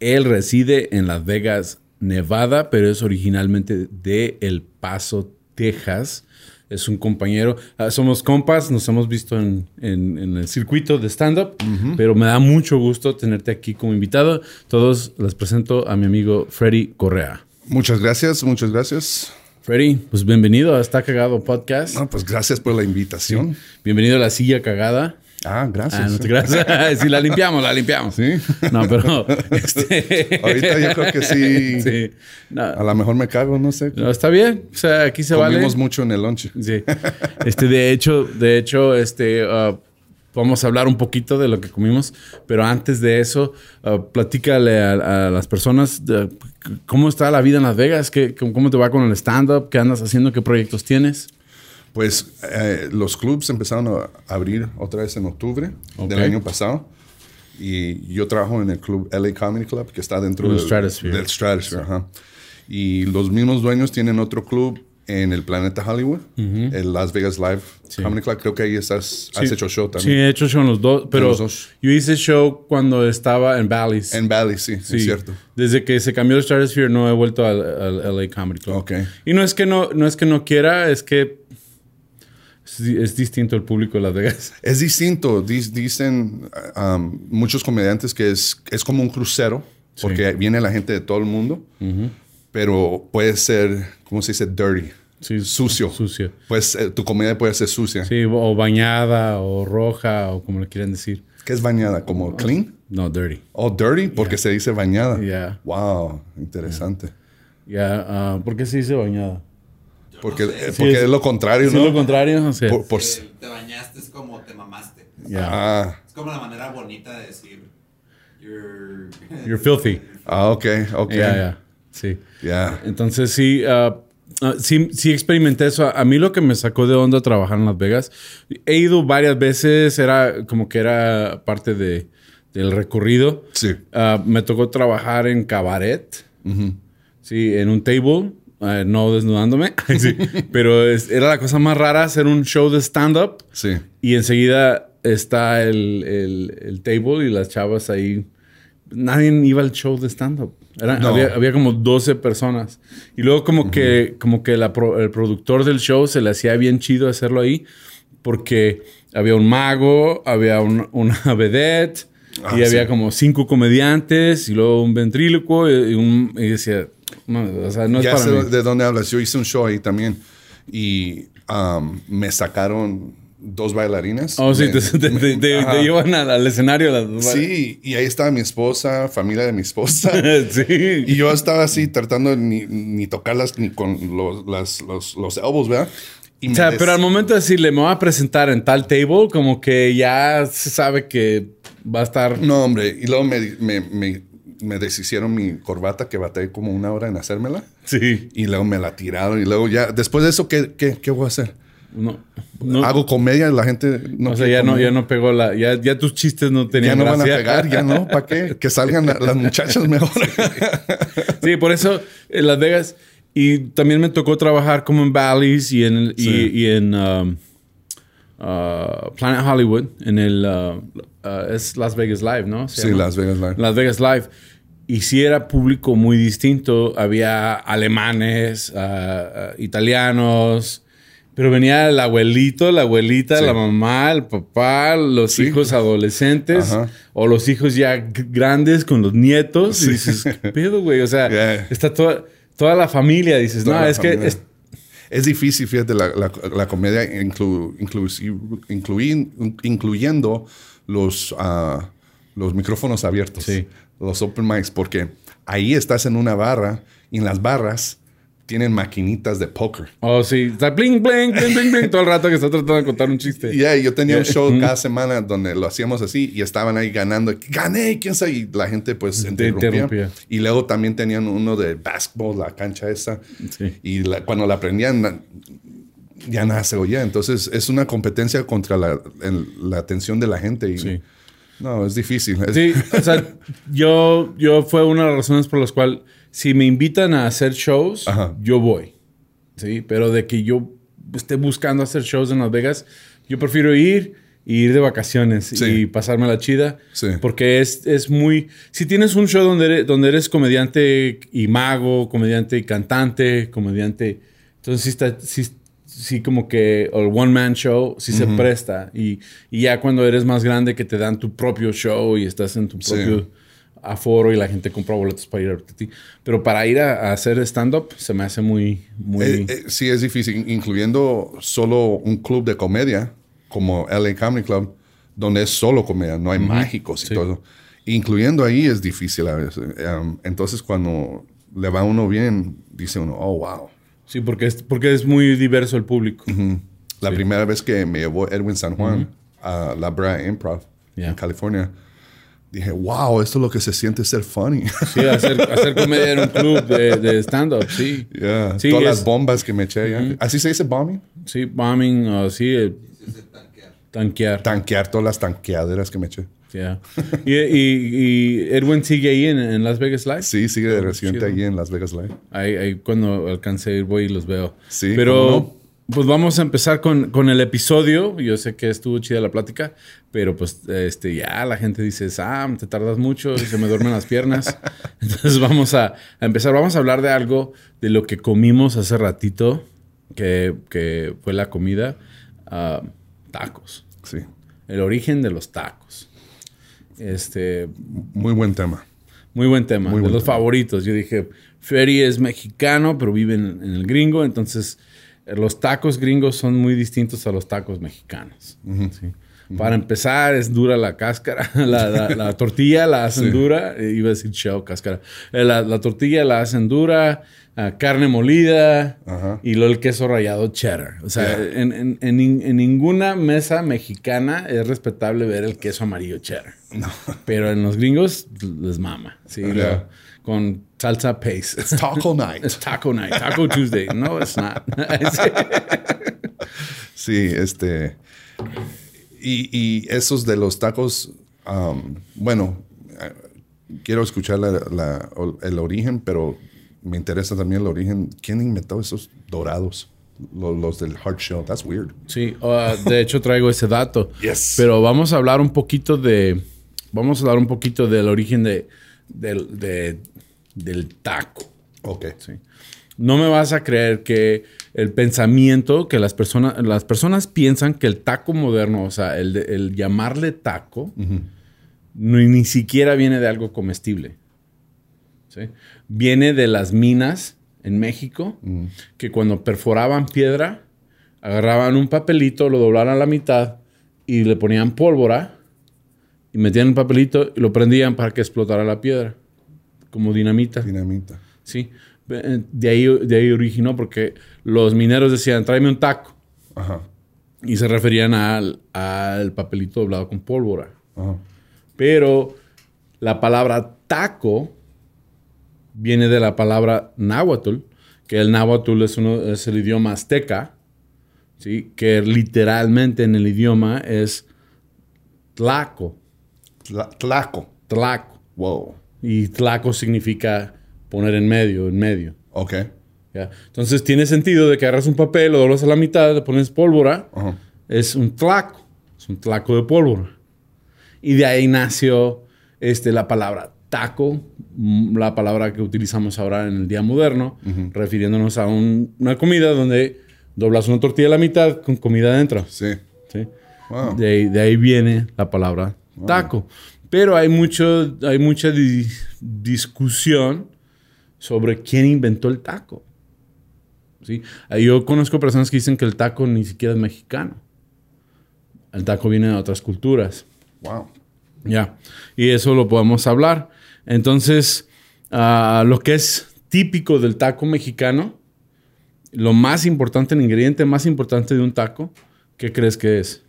Él reside en Las Vegas, Nevada, pero es originalmente de El Paso, Texas. Es un compañero, ah, somos compas, nos hemos visto en, el circuito de stand-up, pero me da mucho gusto tenerte aquí como invitado. Todos les presento a mi amigo Freddy Correa. Muchas gracias, muchas gracias. Freddy, pues bienvenido a Está Cagado Podcast. No, pues gracias por la invitación. Bienvenido a la silla cagada. Ah, gracias. Ah, gracias. sí, la limpiamos, la limpiamos. Sí. No, pero. Este... Ahorita yo creo que sí. sí. A lo mejor me cago, no sé. No, está bien. O sea, aquí se vale. Comimos mucho en el lunch. Sí. Este, de hecho, de hecho, este. Uh, vamos a hablar un poquito de lo que comimos, pero antes de eso, uh, platícale a, las personas cómo está la vida en Las Vegas, ¿Qué, cómo te va con el stand-up, qué andas haciendo, qué proyectos tienes. Pues eh, los clubs empezaron a abrir otra vez en octubre del año pasado. Y yo trabajo en el club LA Comedy Club, que está dentro del Stratosphere. Del Stratosphere Y los mismos dueños tienen otro club en el Planeta Hollywood, el Las Vegas Live Comedy Club. Creo que ahí estás, has hecho show también. Sí, he hecho show en los dos, pero yo hice show cuando estaba en Bally's. En Bally's, sí, sí, es cierto. Desde que se cambió el Stratosphere no he vuelto al, al LA Comedy Club. Okay. Y no es que no, no es que no quiera, es que es distinto el público de Las Vegas. Es distinto. Dicen um, muchos comediantes que es, es como un crucero, porque viene la gente de todo el mundo, pero puede ser, ¿cómo se dice? Dirty. Sí, sucio. Sucio. Pues eh, tu comedia puede ser sucia. Sí, o bañada, o roja, o como le quieran decir. ¿Qué es bañada? ¿Como clean? No, dirty. Oh, dirty, porque se dice bañada. Yeah. Wow, interesante. Ya, ah, ¿por qué se dice bañada? Porque, eh, porque es, lo contrario, ¿no? Es lo contrario, o sea. Por, Te bañaste es como te mamaste. Ah. Es como la manera bonita de decir. You're, you're filthy. Ah, ok, ok. Ya, ya. Sí. Ya. Entonces sí, uh, sí, sí experimenté eso. A mí lo que me sacó de onda trabajar en Las Vegas, he ido varias veces, era como que era parte de, del recorrido. Sí. Uh, me tocó trabajar en cabaret. Sí, en un table. Eh, no desnudándome, pero era la cosa más rara hacer un show de stand-up. Sí. Y enseguida está el, el, table y las chavas ahí. Nadie iba al show de stand-up. Había, como 12 personas. Y luego como que, como que el productor del show se le hacía bien chido hacerlo ahí porque había un mago, había una vedette ah, y había como cinco comediantes y luego un ventríloco y, un, y decía, o sea, no ya es sé de dónde hablas. Yo hice un show ahí también y um, me sacaron dos bailarinas. Oh, sí, te, llevan al, escenario las dos. Sí, y ahí estaba mi esposa, familia de mi esposa. sí. Y yo estaba así tratando de ni, ni tocarlas ni con los, las, los, los elbows, ¿verdad? o sea, pero al momento de decirle, me voy a presentar en tal table, como que ya se sabe que va a estar... No, hombre. Y luego me, me me deshicieron mi corbata que batallé como una hora en hacérmela. Sí. Y luego me la tiraron. Y luego ya, después de eso, ¿qué, qué, qué voy a hacer? No, Hago comedia, la gente no. O sea, ya no, ya no pegó la. Ya, ya tus chistes no tenían. Ya no van a pegar, ya no. ¿Para qué? Que salgan las muchachas mejor. sí, por eso en Las Vegas. Y también me tocó trabajar como en Valleys y en, y, en um, uh, Planet Hollywood, en el. Uh, uh, es Las Vegas Live, ¿no? sí, Las Vegas Live. Las Vegas Live. Y si era público muy distinto. Había alemanes, italianos. Pero venía el abuelito, la abuelita, la mamá, el papá, los hijos adolescentes o los hijos ya grandes con los nietos. Y dices, ¿qué pedo, güey? O sea, está toda, toda la familia. Dices, no, es que... Es, difícil, fíjate, la, la, comedia incluyendo los, ah, los micrófonos abiertos, los open mics, porque ahí estás en una barra y en las barras tienen maquinitas de póker. Oh, sí. Está bling, bling, bling, bling, bling. Todo el rato que está tratando de contar un chiste. Yeah, yo tenía un show cada semana donde lo hacíamos así y estaban ahí ganando. Gané, quién sabe. Y la gente pues Te interrumpía. interrumpía. Y luego también tenían uno de basketball, la cancha esa. Sí. Y la- cuando la prendían, ya nada se oía. Entonces es una competencia contra la, el- la atención de la gente. Y, Sí. No, es difícil. Sí, o sea, yo, yo fue una de las razones por las cuales si me invitan a hacer shows, Ajá. yo voy. Sí, pero de que yo esté buscando hacer shows en Las Vegas, yo prefiero ir y ir de vacaciones Sí. y pasarme la chida. Sí. Porque es, es muy... Si tienes un show donde eres, donde eres comediante y mago, comediante y cantante, comediante... Entonces sí está... Sí, sí como que el one man show sí se presta y, y ya cuando eres más grande que te dan tu propio show y estás en tu Sí. propio aforo y la gente compra boletos para ir a ti. Pero para ir a, a hacer stand-up se me hace muy... muy Eh, eh, sí, es difícil, incluyendo solo un club de comedia como LA Comedy Club, donde es solo comedia, no hay mágicos y Sí. todo. Incluyendo ahí es difícil a veces. Um, entonces, cuando le va uno bien, dice uno, oh, wow. Sí, porque es, porque es muy diverso el público. La primera vez que me llevó Edwin San Juan a la Brea Improv Yeah. en California, dije, wow, esto es lo que se siente ser funny. Sí, hacer, hacer comedia en un club de, de stand-up, sí. Yeah, Sí, Todas es- las bombas que me eché. ya. ¿Así se dice bombing? Sí, bombing, sí, eh, es tanquear. tanquear. Tanquear todas las tanqueaderas que me eché. Yeah. y, y- y Edwin sigue ahí en, en Las Vegas Live. Sí, sigue de residente chido. allí en Las Vegas Live. Ahí, ahí cuando alcance a ir voy y los veo. Sí, Pero pues vamos a empezar con, con el episodio. Yo sé que estuvo chida la plática, pero pues este ya la gente dice, Sam, te tardas mucho y se me duermen las piernas. Entonces vamos a, a empezar. Vamos a hablar de algo de lo que comimos hace ratito, que, que fue la comida, ah, tacos. Sí, El origen de los tacos. Este, muy buen tema. muy buen tema, Muy de buen los tema. favoritos. Yo dije, Ferry es mexicano, pero vive en, en el gringo, entonces eh, los tacos gringos son muy distintos a los tacos mexicanos. ¿sí? Para empezar, es dura la cáscara, la, la- la tortilla la hacen Sí. dura, iba a decir shell, cáscara. La, la tortilla la hacen dura, ah, carne molida Ajá. y luego el queso rallado cheddar. O sea, Yeah. en, en- en nin- en ninguna mesa mexicana es respetable ver el queso amarillo cheddar. Pero en los gringos les mama. Sí, Yeah. lo- con salsa paste. It's Taco Night. Es Taco Night, Taco Tuesday. No, it's not. Sí, este. Y, y esos de los tacos, um, bueno, eh, quiero escuchar la- la- o- el origen, pero me interesa también el origen. ¿Quién inventó esos dorados? Lo- Los, del hard shell. That's weird. Sí, uh, de hecho traigo ese dato. Yes. Pero vamos a hablar un poquito de. Vamos a hablar un poquito del origen de, del- de- del taco. Ok. Sí. No me vas a creer que el pensamiento que las personas, las personas piensan que el taco moderno, o sea, el, llamarle taco, no- ni siquiera viene de algo comestible. ¿sí? Viene de las minas en México, que cuando perforaban piedra, agarraban un papelito, lo doblaban a la mitad y le ponían pólvora y metían el papelito y lo prendían para que explotara la piedra, como dinamita. Dinamita. Sí, de ahí, de ahí originó porque los mineros decían, tráeme un taco. Ajá. Y se referían al, al papelito doblado con pólvora. Ajá. Pero la palabra taco viene de la palabra náhuatl, que el náhuatl es, uno, es el idioma azteca, ¿sí? que literalmente en el idioma es tlaco, Tla- Tlaco. tlaco. Wow. Y tlaco significa poner en medio, en medio. Ok. ¿ya? Entonces tiene sentido de que agarras un papel, lo doblas a la mitad, le pones pólvora. Es un tlaco. Es un tlaco de pólvora. Y de ahí nació este, la palabra taco, mm, la palabra que utilizamos ahora en el día moderno, refiriéndonos a un- una comida donde doblas una tortilla a la mitad con comida adentro. Sí. ¿sí? Wow. De, ahí, de ahí viene la palabra taco. Pero hay, mucho, hay mucha di- discusión sobre quién inventó el taco. ¿Sí? Yo conozco personas que dicen que el taco ni siquiera es mexicano. El taco viene de otras culturas. Wow. Ya. Y eso lo podemos hablar. Entonces, ah, lo que es típico del taco mexicano Lo más importante, el ingrediente más importante de un taco, ¿qué crees que es?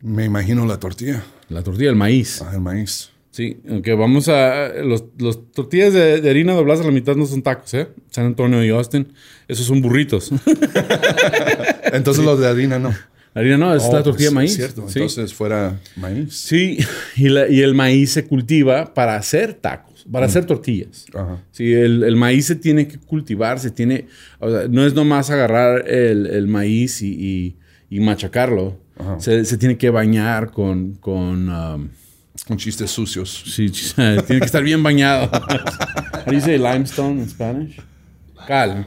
Me imagino la tortilla, La tortilla, el maíz. ah, el maíz. Sí, aunque vamos a... Los, los tortillas de, de harina dobladas a la mitad no son tacos, ¿eh? San Antonio y Austin, esos son burritos. Entonces los de harina no. Harina no, es Oh, la tortilla de pues, maíz. es Cierto, Sí. entonces fuera maíz. Sí, y, la- y el maíz se cultiva para hacer tacos, para hacer tortillas. Ajá. Sí, el, el maíz se tiene que cultivar, se tiene... o sea, no es nomás agarrar el, el maíz y, y- y machacarlo. Se, se tiene que bañar con... con um, Con chistes sucios. sí, tiene que estar bien bañado. You say limestone in Spanish? Cal.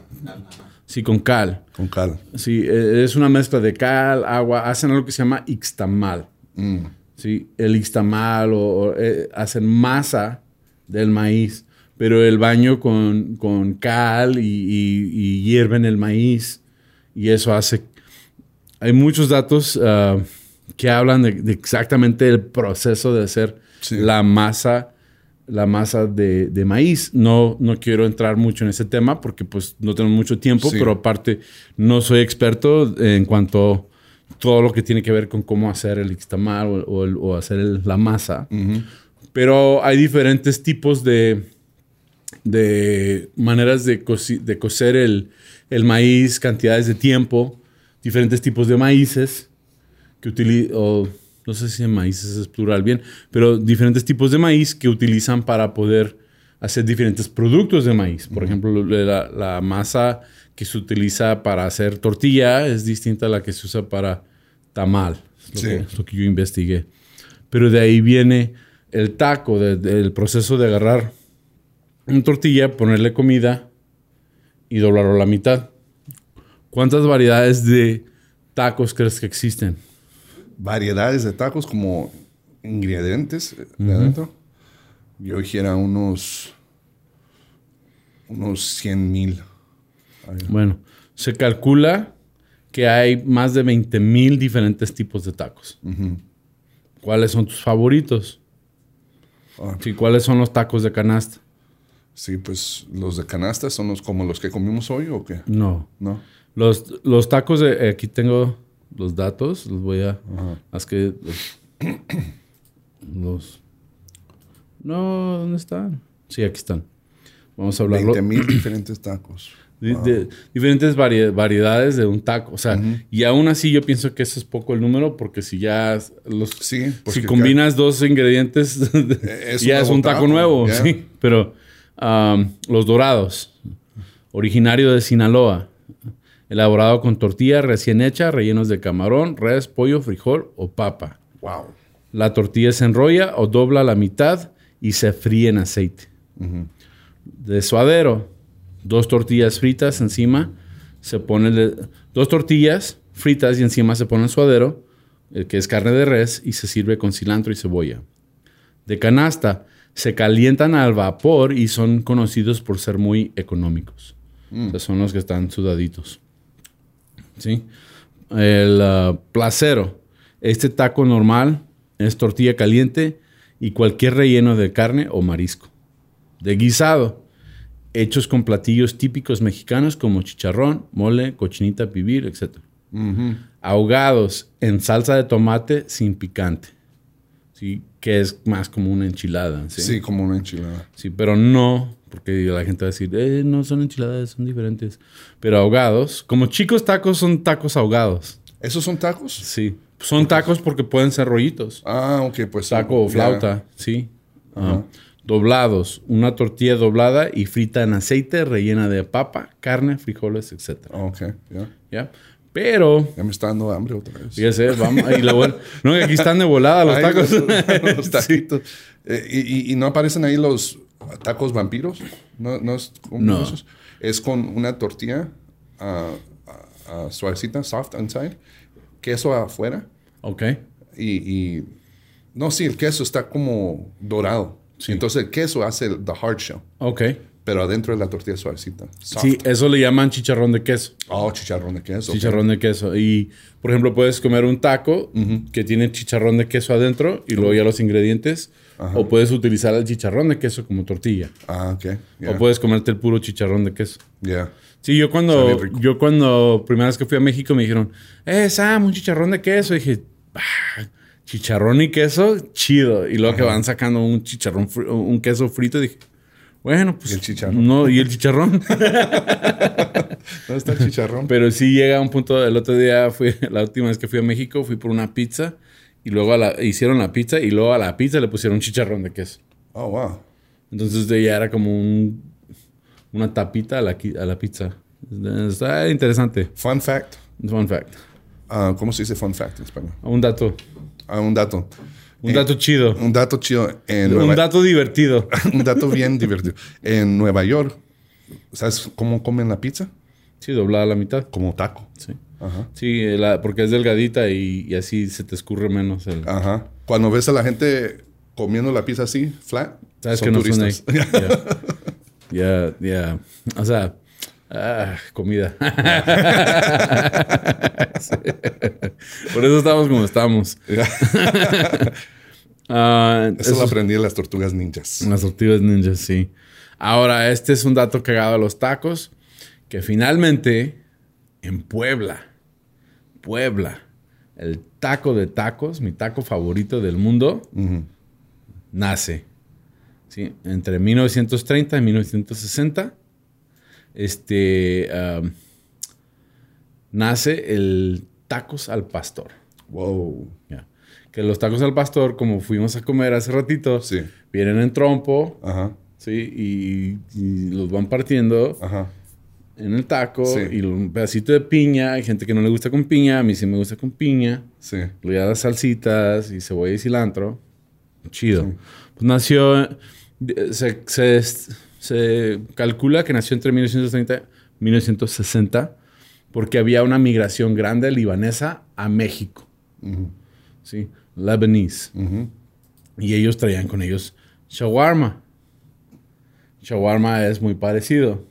Sí, con cal. Con cal. Sí, eh, es una mezcla de cal, agua. Hacen algo que se llama ixtamal. Mm. Sí, el ixtamal o, o, eh, hacen masa del maíz, pero el baño con, con cal y, y- y hierven el maíz y eso hace... Hay muchos datos ah, que hablan de, de exactamente el proceso de hacer Sí. la masa la masa de, de maíz. No, no quiero entrar mucho en ese tema porque pues no tengo mucho tiempo, Sí. pero aparte no soy experto en cuanto a todo lo que tiene que ver con cómo hacer el ixtamal o, o el- o hacer el- la masa. Pero hay diferentes tipos de, de maneras de, coci- de cocer el, el maíz, cantidades de tiempo, diferentes tipos de maíces que utilizan, no sé si en maíces es plural bien, pero diferentes tipos de maíz que utilizan para poder hacer diferentes productos de maíz. Por ejemplo, la, la masa que se utiliza para hacer tortilla es distinta a la que se usa para tamal. Es lo, Sí. que, es lo que yo investigué. Pero de ahí viene el taco, de- del proceso de agarrar una tortilla, ponerle comida y doblarlo a la mitad. ¿Cuántas variedades de tacos crees que existen? Variedades de tacos como ingredientes de adentro. Yo dijera unos. Unos 100 mil. Bueno, se calcula que hay más de 20 mil diferentes tipos de tacos. ¿Cuáles son tus favoritos? Ah. Sí, ¿Cuáles son los tacos de canasta? Sí, pues los de canasta son los como los que comimos hoy o qué? No. No. Los, los tacos de... Aquí tengo los datos. Los voy a... Ajá. Que... Los, los- No, ¿dónde están? Sí, aquí están. Vamos a hablarlo. 20 mil diferentes tacos. De- diferentes vari- variedades de un taco. O sea, y aún así yo pienso que eso es poco el número porque si ya los, Sí, porque si combinas dos ingredientes, es ya es un taco nuevo. Sí, pero um, los dorados, originario de Sinaloa, elaborado con tortilla recién hecha, rellenos de camarón, res, pollo, frijol o papa. Wow. La tortilla se enrolla o dobla a la mitad y se fríe en aceite. De suadero, dos tortillas fritas encima, se pone le- dos tortillas fritas y encima se pone el suadero, eh, que es carne de res, y se sirve con cilantro y cebolla. De canasta, se calientan al vapor y son conocidos por ser muy económicos. O sea, son los que están sudaditos. ¿Sí? El ah, placero. Este taco normal es tortilla caliente y cualquier relleno de carne o marisco. De guisado. Hechos con platillos típicos mexicanos como chicharrón, mole, cochinita pibil, etc. Ahogados en salsa de tomate sin picante. ¿Sí? Que es más como una enchilada. Sí. ¿sí? como una enchilada. Sí, pero no, porque la gente va a decir, eh, no son enchiladas, son diferentes. Pero ahogados, como chicos tacos son tacos ahogados. ¿Esos son tacos? Sí. Son tacos porque pueden ser rollitos. Ah, ok, pues. Taco o ya. flauta, sí. Ah, doblados, una tortilla doblada y frita en aceite, rellena de papa, carne, frijoles, etc. Ok, ya. ¿Ya? Pero, Ya me está dando hambre otra vez. fíjese, vamos, y bueno- no, aquí están de volada los Ay, tacos. Los, los taquitos. Eh, y- y no aparecen ahí los tacos vampiros? ¿No, no es con No. esos? Es con una tortilla ah, suavecita, soft inside, queso afuera ok. y, y- No, sí, el queso está como dorado. Entonces el queso hace el the hard shell, Ok. pero adentro de la tortilla suavecita. soft. Sí, eso le llaman chicharrón de queso. Oh, chicharrón de queso. Chicharrón de queso. Y, por ejemplo, puedes comer un taco que tiene chicharrón de queso adentro y luego ya los ingredientes. O puedes utilizar el chicharrón de queso como tortilla. Ah, ok. O puedes comerte el puro chicharrón de queso. Yeah. Sí, yo cuando, yo cuando, primera vez que fui a México me dijeron, eh, Sam, un chicharrón de queso. Y dije, "Ah, chicharrón y queso, chido. Y luego que van sacando un chicharrón, un queso frito, dije, bueno, pues. Y el chicharrón. No, y el chicharrón. ¿Dónde está el chicharrón? Pero sí llega un punto, el otro día fui, la última vez que fui a México, fui por una pizza y luego a la- hicieron la pizza y luego a la pizza le pusieron chicharrón de queso. Oh, wow. Entonces de ya era como un, una tapita a la, a la pizza. Está interesante. Fun fact. Fun fact. Ah, ¿Cómo se dice fun fact en español? Un dato. Ah, un dato. Un Eh, dato chido. Un dato chido. En Un Nueva- dato divertido. un dato bien divertido. En Nueva York, ¿sabes cómo comen la pizza? Sí, doblada a la mitad. Como taco. Sí. Ajá. Sí, la- porque es delgadita y, y así se te escurre menos el... Ajá. Cuando ves a la gente comiendo la pizza así, flat, Sabes son que no turistas. Ya, ya. O sea, ah, comida. Sí. Por eso estamos como estamos. Ah, Eso lo aprendí en las tortugas ninjas. Las tortillas ninjas, sí. Ahora, este es un dato cagado a los tacos. Que finalmente, en Puebla, Puebla, el taco de tacos, mi taco favorito del mundo, nace. ¿sí? Entre 1930 y 1960. Este. nace el tacos al pastor. Wow. Ya. Que los tacos al pastor, como fuimos a comer hace ratito, Sí. vienen en trompo, Ajá. ¿sí? Y, y los van partiendo Ajá. En el taco Sí. y un pedacito de piña. Hay gente que no le gusta con piña, a mí sí me gusta con piña. Sí. Le das salsitas y cebolla y cilantro. Chido. Pues nació, eh, se, se, se calcula que nació entre 1930 y 1960 porque había una migración grande libanesa a México. ¿sí? Lebanese. Ujú. Y ellos traían con ellos shawarma. Shawarma es muy parecido.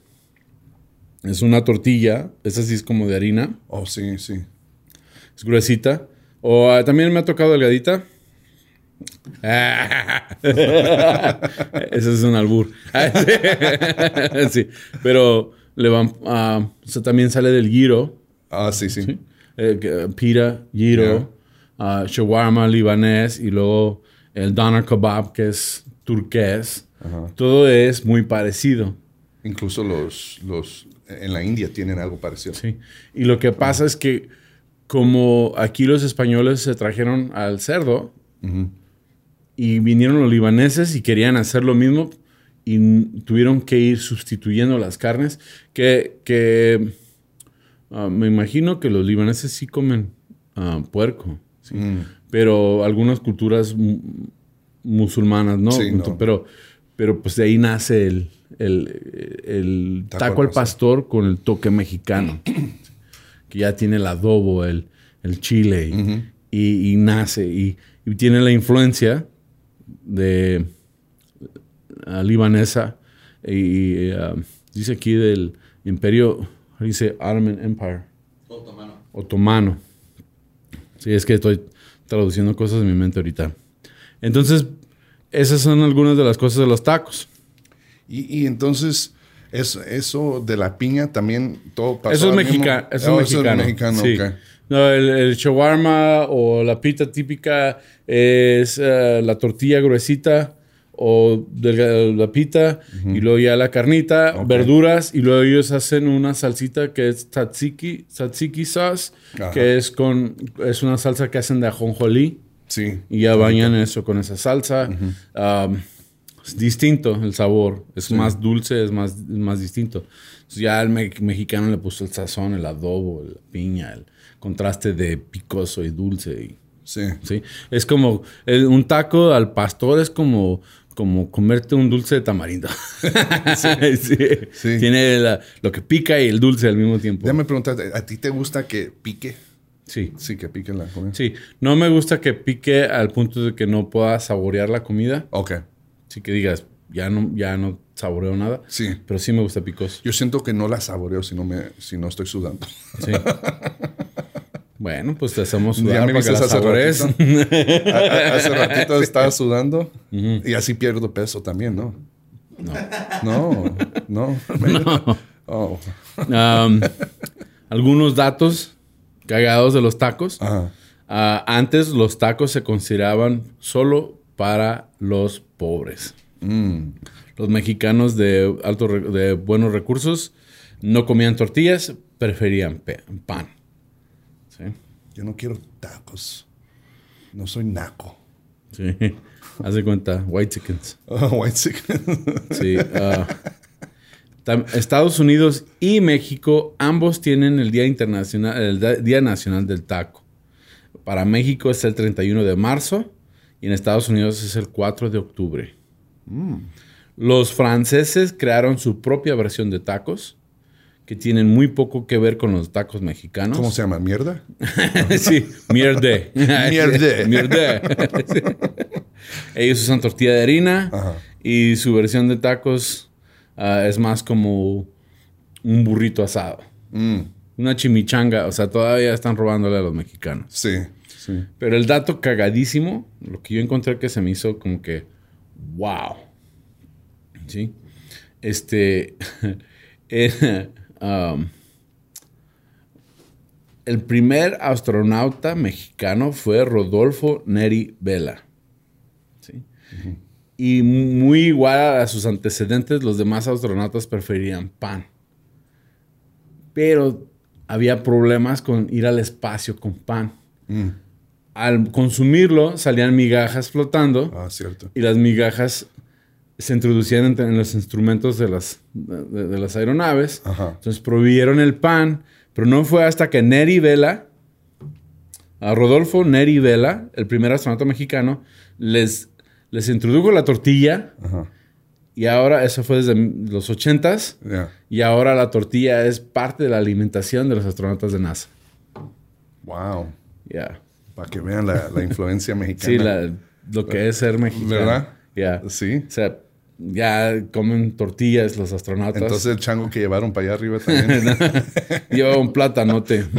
Es una tortilla, esa sí es como de harina, Oh, sí, sí. es gruesita. O ah, también me ha tocado delgadita. Ese es un albur. sí, pero le van, ah, o sea, también sale del giro. Ah, sí, sí. eh, que- pita, giro, ah, shawarma libanés y luego el doner kebab que es turqués. Todo es muy parecido. Incluso los, los en la India tienen algo parecido. Sí. Y lo que pasa es que como aquí los españoles se trajeron al cerdo y vinieron los libaneses y querían hacer lo mismo y tuvieron que ir sustituyendo las carnes que, que ah, me imagino que los libaneses sí comen ah, puerco, ¿sí? Mm. pero algunas culturas mu- musulmanas no, Sí, no. pero pero pues de ahí nace el, el, el Taco taco, al pastor con el toque mexicano que ya tiene el adobo el, el chile y, y- y nace y, y tiene la influencia de libanesa y ah, dice aquí del imperio dice Ottoman Empire Otomano. otomano. Sí, es que estoy traduciendo cosas en mi mente ahorita. Entonces, esas son algunas de las cosas de los tacos. Y, y entonces, eso, eso de la piña también todo pasó. eso es, mexica- eso Oh, es mexicano. mexicano, sí. ok. No, el, el shawarma o la pita típica es eh, la tortilla gruesita o de la pita y luego ya la carnita, Ok. verduras y luego ellos hacen una salsita que es tzatziki, tzatziki sauce, Ajá. que es con es una salsa que hacen de ajonjolí. Sí. Y ya bañan eso con esa salsa. Um, es distinto el sabor. Es más dulce, es más, más distinto. Entonces ya el me- mexicano le puso el sazón, el adobo, la piña, el contraste de picoso y dulce. y- Sí. ¿sí? Es como el- un taco al pastor es como, como comerte un dulce de tamarindo. sí. Sí. Tiene la- lo que pica y el dulce al mismo tiempo. Déjame preguntarte, ¿a ti te gusta que pique? Sí. Sí, que pique la comida. Sí. No me gusta que pique al punto de que no pueda saborear la comida. Ok. Sí que digas, ya no, ya no saboreo nada. Sí. Pero sí me gusta picoso. Yo siento que no la saboreo si no, me, si no estoy sudando. Sí. Bueno, pues te hacemos Ya sudar me para que la hace sabores. ratito. Hace ratito estaba sudando y así pierdo peso también, ¿no? No. No, no. Oh. Um, algunos datos cagados de los tacos. Ajá. Ah, antes los tacos se consideraban solo para los pobres. Mm. Los mexicanos de, alto de buenos recursos no comían tortillas, preferían pan. ¿Sí? Yo no quiero tacos. No soy naco. Sí. Haz de cuenta, white chickens. Oh, white chicken. Sí. ah, Estados Unidos y México ambos tienen el Día Internacional, el Día Nacional del Taco. Para México es el 31 de marzo y en Estados Unidos es el 4 de octubre. Los franceses crearon su propia versión de tacos que tienen muy poco que ver con los tacos mexicanos. ¿Cómo se llama? ¿Mierda? sí, mierde. Mierde. Mierde. Sí. Ellos usan tortilla de harina Ajá. y su versión de tacos ah, es más como un burrito asado. Mm, Una chimichanga. O sea, todavía están robándole a los mexicanos. sí, sí. Pero el dato cagadísimo, lo que yo encontré que se me hizo como que, wow. ¿Sí? Este, eh, um, el primer astronauta mexicano fue Rodolfo Neri Vela. ¿Sí? Y muy igual a sus antecedentes, los demás astronautas preferían pan. Pero había problemas con ir al espacio con pan Mm. Al consumirlo salían migajas flotando Ah, cierto. y las migajas se introducían en, en los instrumentos de las, de, de las aeronaves. Ajá. Entonces prohibieron el pan, pero no fue hasta que Neri Vela, a Rodolfo Neri Vela, el primer astronauta mexicano, les, les introdujo la tortilla Ajá. y ahora, eso fue desde los ochentas, Ya. y ahora la tortilla es parte de la alimentación de los astronautas de NASA. Wow. Ya. Para que vean la, la influencia mexicana. Sí, la- lo que es ser mexicano. ¿Verdad? Ya. Sí. O sea, ya comen tortillas los astronautas. Entonces el chango que llevaron para allá arriba también. Lleva un platanote.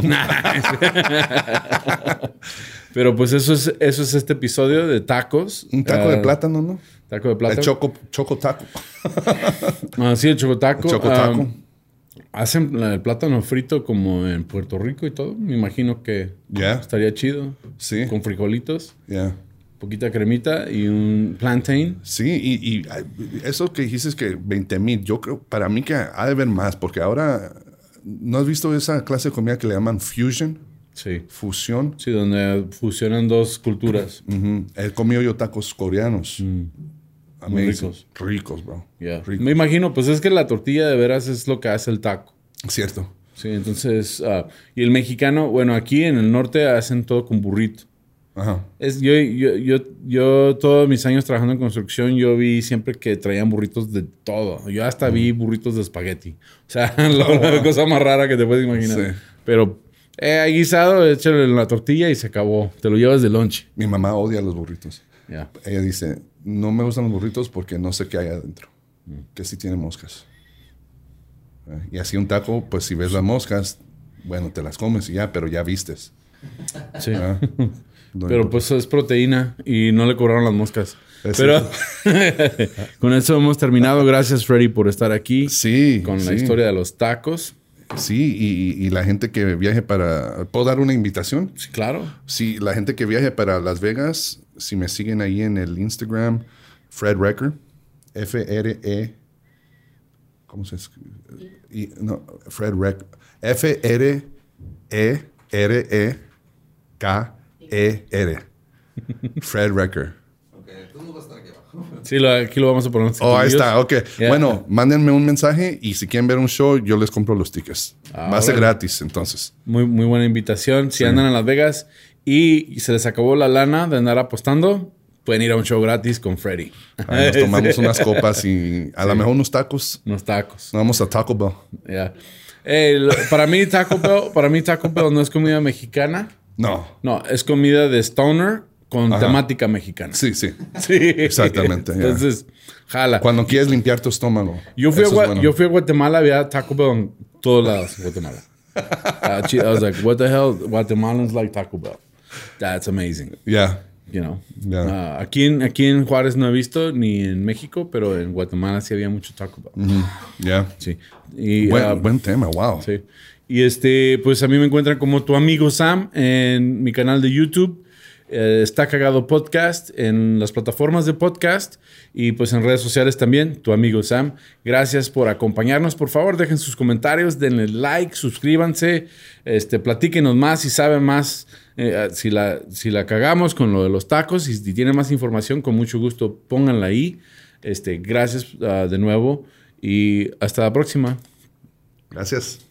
Pero pues eso es, eso es este episodio de tacos. Un taco de Ah, plátano, ¿no? Taco de plátano. El choco, choco taco. Ah, sí, el chocotaco. El chocotaco. Ah, hacen el plátano frito como en Puerto Rico y todo. Me imagino que Ya. estaría chido. Sí. Con frijolitos, Ya. poquita cremita y un plantain. Sí, y, y, eso que dijiste es que 20 mil, yo creo, para mí que ha de haber más, porque ahora, ¿no has visto esa clase de comida que le llaman fusion? Sí. Fusión. Sí, donde fusionan dos culturas. Ujú. He comido yo tacos coreanos. Muy ricos. Ricos, bro. Ya. Ricos. Me imagino, pues es que la tortilla de veras es lo que hace el taco. Cierto. Sí, entonces, ah, y el mexicano, bueno, aquí en el norte hacen todo con burrito. Ajá. Es, yo, yo, yo, yo, todos mis años trabajando en construcción, yo vi siempre que traían burritos de todo. Yo hasta vi burritos de espagueti. O sea, la, la cosa más rara que te puedes imaginar. Sí. Pero, eh, guisado, échale en la tortilla y se acabó. Te lo llevas de lunch. Mi mamá odia los burritos. Ya. Ella dice, no me gustan los burritos porque no sé qué hay adentro. Que sí tiene moscas. Eh, Y así un taco, pues si ves las moscas, bueno, te las comes y ya, pero ya vistes. Sí. No Pero pues es proteína y no le cobraron las moscas. Es Pero con eso hemos terminado. Gracias, Freddy, por estar aquí Sí. con la historia de los tacos. Sí, y, y la gente que viaje para... ¿Puedo dar una invitación? Sí, claro. Sí, la gente que viaje para Las Vegas, si me siguen ahí en el Instagram, Fred Recker, F-R-E... ¿Cómo se escribe? No, Fred Recker. F-R-E-R-E-K-E-R. Fred Recker. Ok, entonces va a estar aquí abajo. Sí, lo- aquí lo vamos a poner. Oh, ahí está, ok. Bueno, mándenme un mensaje y si quieren ver un show, yo les compro los tickets. Ah, Va a ser gratis, entonces. Muy, muy buena invitación. Si andan en Las Vegas y se les acabó la lana de andar apostando, pueden ir a un show gratis con Freddy. Ahí nos tomamos unas copas y a lo mejor unos tacos. Unos tacos. Vamos a Taco Bell. Ya. Eh, lo- para mí Taco Bell, para mí Taco Bell no es comida mexicana. No. No, es comida de stoner con Ajá. temática mexicana. Sí, sí. Sí. Exactamente, ya. Entonces, jala. Cuando quieres limpiar tu estómago. Yo fui, a, es bueno. yo fui a Guatemala, había Taco Bell en todos lados Guatemala. Uh, I was like, what the hell? Guatemalans like Taco Bell. That's amazing. Yeah. You know. Yeah. Uh, aquí, en, aquí en Juárez no he visto, ni en México, pero en Guatemala sí había mucho Taco Bell. Yeah. Sí. Y, Buen, uh, buen tema, wow. Sí. Y este, pues a mí me encuentran como tu amigo Sam en mi canal de YouTube. Eh, está cagado podcast en las plataformas de podcast y pues en redes sociales también, tu amigo Sam. Gracias por acompañarnos. Por favor, dejen sus comentarios, denle like, suscríbanse, este, platíquenos más si saben más, eh, si, la, si la cagamos con lo de los tacos y si tienen más información, con mucho gusto pónganla ahí. Este, gracias ah, de nuevo y hasta la próxima. Gracias.